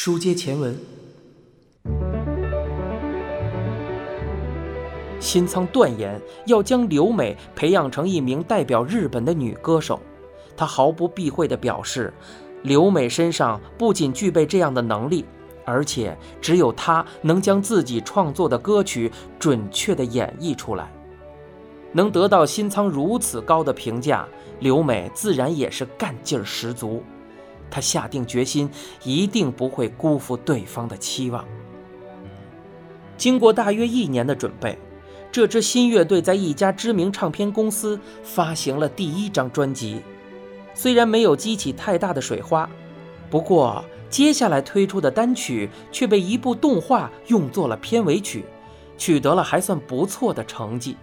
书接前文，新仓断言要将留美培养成一名代表日本的女歌手。他毫不避讳地表示，留美身上不仅具备这样的能力，而且只有她能将自己创作的歌曲准确地演绎出来。能得到新仓如此高的评价，留美自然也是干劲儿十足。他下定决心，一定不会辜负对方的期望。经过大约一年的准备，这支新乐队在一家知名唱片公司发行了第一张专辑。虽然没有激起太大的水花，不过接下来推出的单曲却被一部动画用作了片尾曲，取得了还算不错的成绩。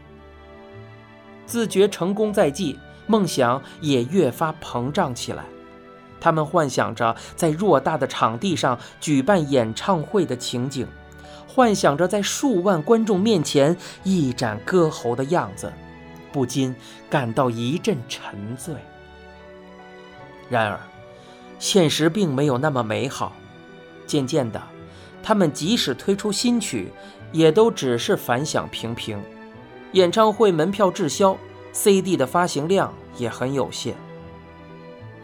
自觉成功在即，梦想也越发膨胀起来。他们幻想着在偌大的场地上举办演唱会的情景，幻想着在数万观众面前一展歌喉的样子，不禁感到一阵沉醉。然而，现实并没有那么美好。渐渐的，他们即使推出新曲，也都只是反响平平，演唱会门票滞销，CD 的发行量也很有限。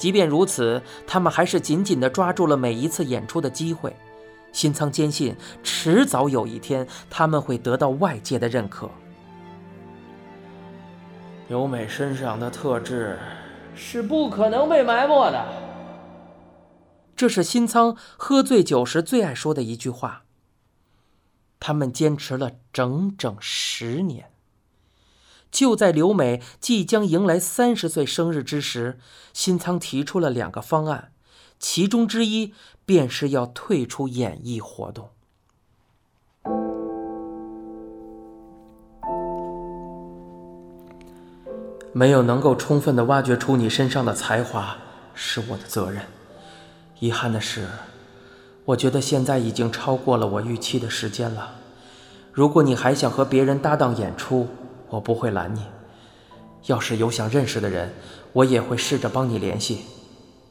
即便如此，他们还是紧紧地抓住了每一次演出的机会。新仓坚信，迟早有一天他们会得到外界的认可。由美身上的特质是不可能被埋没的，这是新仓喝醉酒时最爱说的一句话。他们坚持了整整十年。就在刘美即将迎来三十岁生日之时，新仓提出了两个方案，其中之一便是要退出演艺活动。没有能够充分的挖掘出你身上的才华，是我的责任。遗憾的是，我觉得现在已经超过了我预期的时间了。如果你还想和别人搭档演出，我不会拦你，要是有想认识的人，我也会试着帮你联系。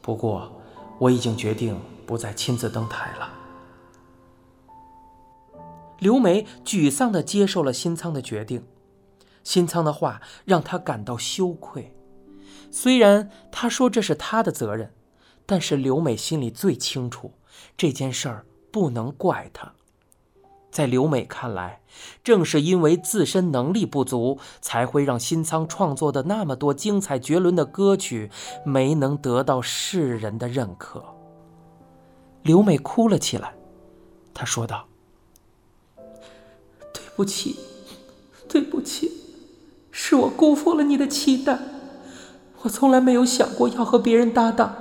不过，我已经决定不再亲自登台了。刘梅沮丧地接受了新仓的决定，新仓的话让她感到羞愧。虽然他说这是他的责任，但是刘美心里最清楚，这件事儿不能怪他。在刘美看来，正是因为自身能力不足，才会让新仓创作的那么多精彩绝伦的歌曲没能得到世人的认可。刘美哭了起来，她说道：“对不起，对不起，是我辜负了你的期待。我从来没有想过要和别人搭档。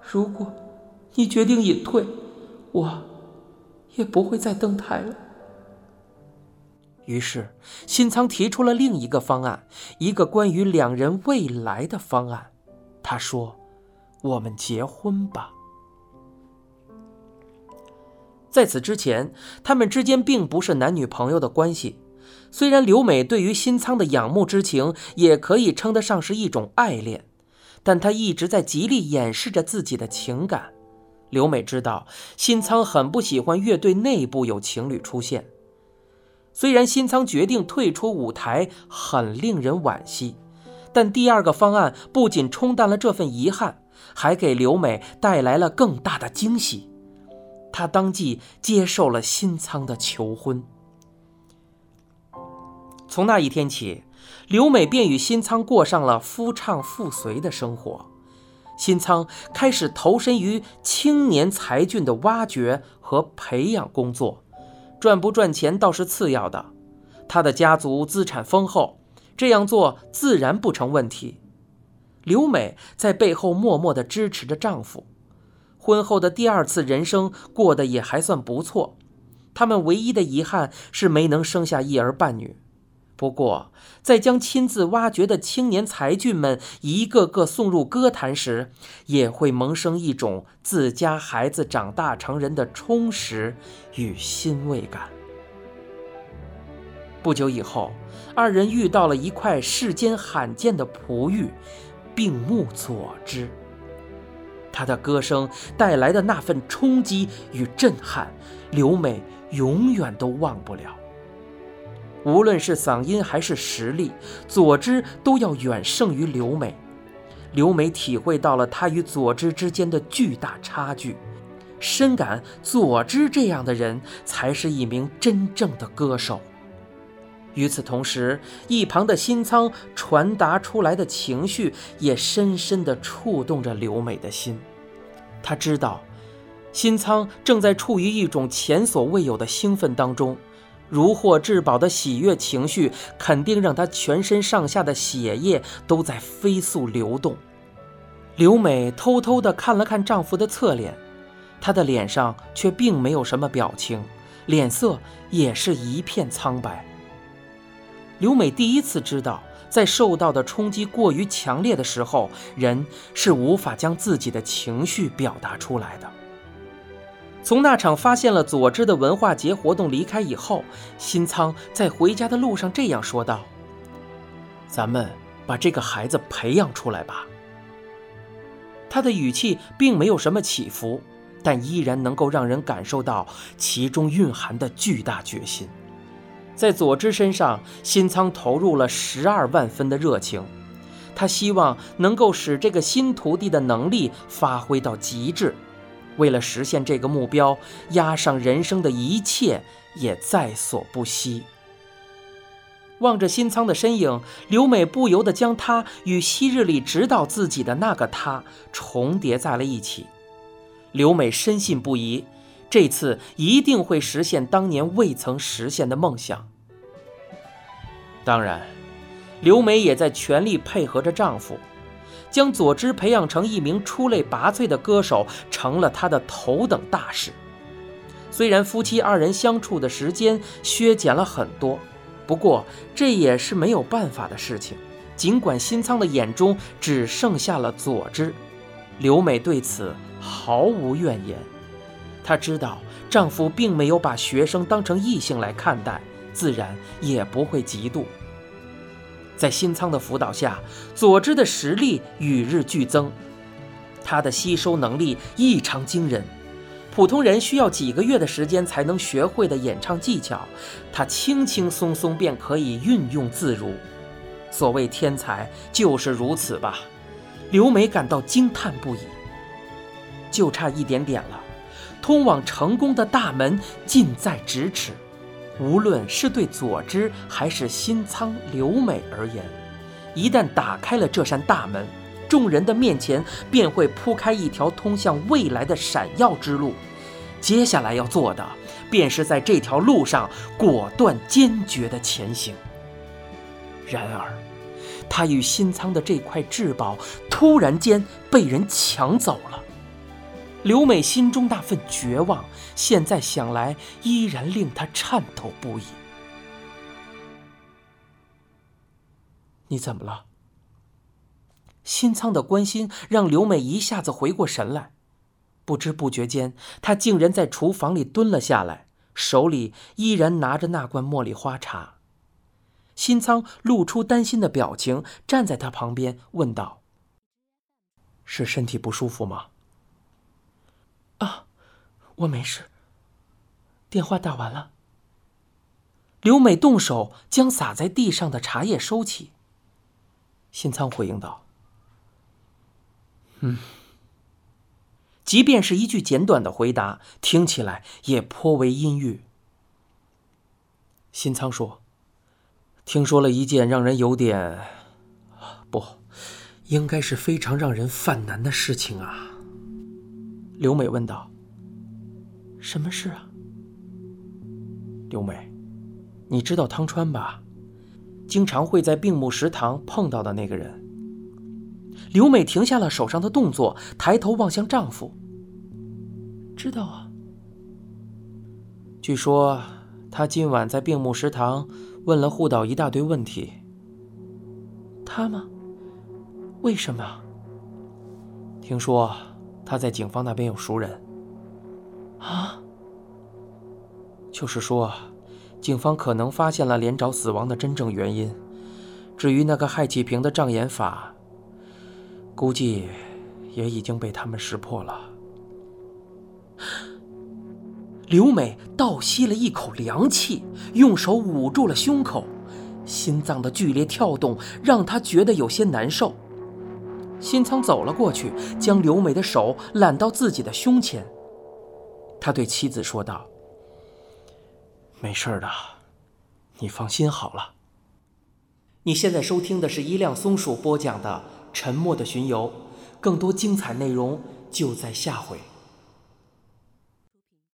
如果你决定隐退，我……”也不会再登台了。于是，新仓提出了另一个方案，一个关于两人未来的方案。他说：“我们结婚吧。”在此之前，他们之间并不是男女朋友的关系。虽然刘美对于新仓的仰慕之情也可以称得上是一种爱恋，但她一直在极力掩饰着自己的情感。刘美知道新仓很不喜欢乐队内部有情侣出现。虽然新仓决定退出舞台很令人惋惜，但第二个方案不仅冲淡了这份遗憾，还给刘美带来了更大的惊喜。她当即接受了新仓的求婚。从那一天起，刘美便与新仓过上了夫唱妇随的生活。新仓开始投身于青年才俊的挖掘和培养工作，赚不赚钱倒是次要的。他的家族资产丰厚，这样做自然不成问题。刘美在背后默默地支持着丈夫，婚后的第二次人生过得也还算不错。他们唯一的遗憾是没能生下一儿半女。不过，在将亲自挖掘的青年才俊们一个个送入歌坛时，也会萌生一种自家孩子长大成人的充实与欣慰感。不久以后，二人遇到了一块世间罕见的璞玉，并目所之。他的歌声带来的那份冲击与震撼，刘美永远都忘不了。无论是嗓音还是实力，佐之都要远胜于刘美。刘美体会到了他与佐之之间的巨大差距，深感佐之这样的人才是一名真正的歌手。与此同时，一旁的新仓传达出来的情绪也深深地触动着刘美的心。他知道，新仓正在处于一种前所未有的兴奋当中，如获至宝的喜悦情绪肯定让他全身上下的血液都在飞速流动。刘美偷偷地看了看丈夫的侧脸，她的脸上却并没有什么表情，脸色也是一片苍白。刘美第一次知道，在受到的冲击过于强烈的时候，人是无法将自己的情绪表达出来的。从那场发现了佐之的文化节活动离开以后，新仓在回家的路上这样说道：“咱们把这个孩子培养出来吧。”他的语气并没有什么起伏，但依然能够让人感受到其中蕴含的巨大决心。在佐之身上，新仓投入了十二万分的热情。他希望能够使这个新徒弟的能力发挥到极致。为了实现这个目标，押上人生的一切也在所不惜。望着新仓的身影，刘美不由得将他与昔日里指导自己的那个他重叠在了一起。刘美深信不疑。这次一定会实现当年未曾实现的梦想。当然，刘美也在全力配合着丈夫，将佐之培养成一名出类拔萃的歌手，成了他的头等大事。虽然夫妻二人相处的时间削减了很多，不过这也是没有办法的事情。尽管新仓的眼中只剩下了佐之，刘美对此毫无怨言。她知道丈夫并没有把学生当成异性来看待，自然也不会嫉妒。在新仓的辅导下，佐之的实力与日俱增，他的吸收能力异常惊人。普通人需要几个月的时间才能学会的演唱技巧，他轻轻松松便可以运用自如。所谓天才就是如此吧？刘梅感到惊叹不已。就差一点点了。通往成功的大门近在咫尺，无论是对佐之还是新仓留美而言，一旦打开了这扇大门，众人的面前便会铺开一条通向未来的闪耀之路。接下来要做的，便是在这条路上果断坚决地前行。然而，他与新仓的这块至宝突然间被人抢走了。刘美心中那份绝望，现在想来依然令她颤抖不已。你怎么了？新仓的关心让刘美一下子回过神来，不知不觉间，她竟然在厨房里蹲了下来，手里依然拿着那罐茉莉花茶。新仓露出担心的表情，站在他旁边问道：“是身体不舒服吗？”啊，我没事。电话打完了。刘美动手将洒在地上的茶叶收起。新仓回应道：“嗯。”即便是一句简短的回答，听起来也颇为阴郁。新仓说：“听说了一件让人有点……不，应该是非常让人犯难的事情啊。”刘美问道：“什么事啊？”刘美，你知道汤川吧？经常会在病木食堂碰到的那个人。刘美停下了手上的动作，抬头望向丈夫。知道啊。据说他今晚在病木食堂问了护导一大堆问题。他吗？为什么？听说。他在警方那边有熟人，啊，就是说，警方可能发现了连长死亡的真正原因。至于那个害启平的障眼法，估计也已经被他们识破了。刘美倒吸了一口凉气，用手捂住了胸口，心脏的剧烈跳动让她觉得有些难受。新仓走了过去，将刘美的手揽到自己的胸前。他对妻子说道：“没事的，你放心好了。”你现在收听的是一辆松鼠播讲的《沉默的巡游》，更多精彩内容就在下回。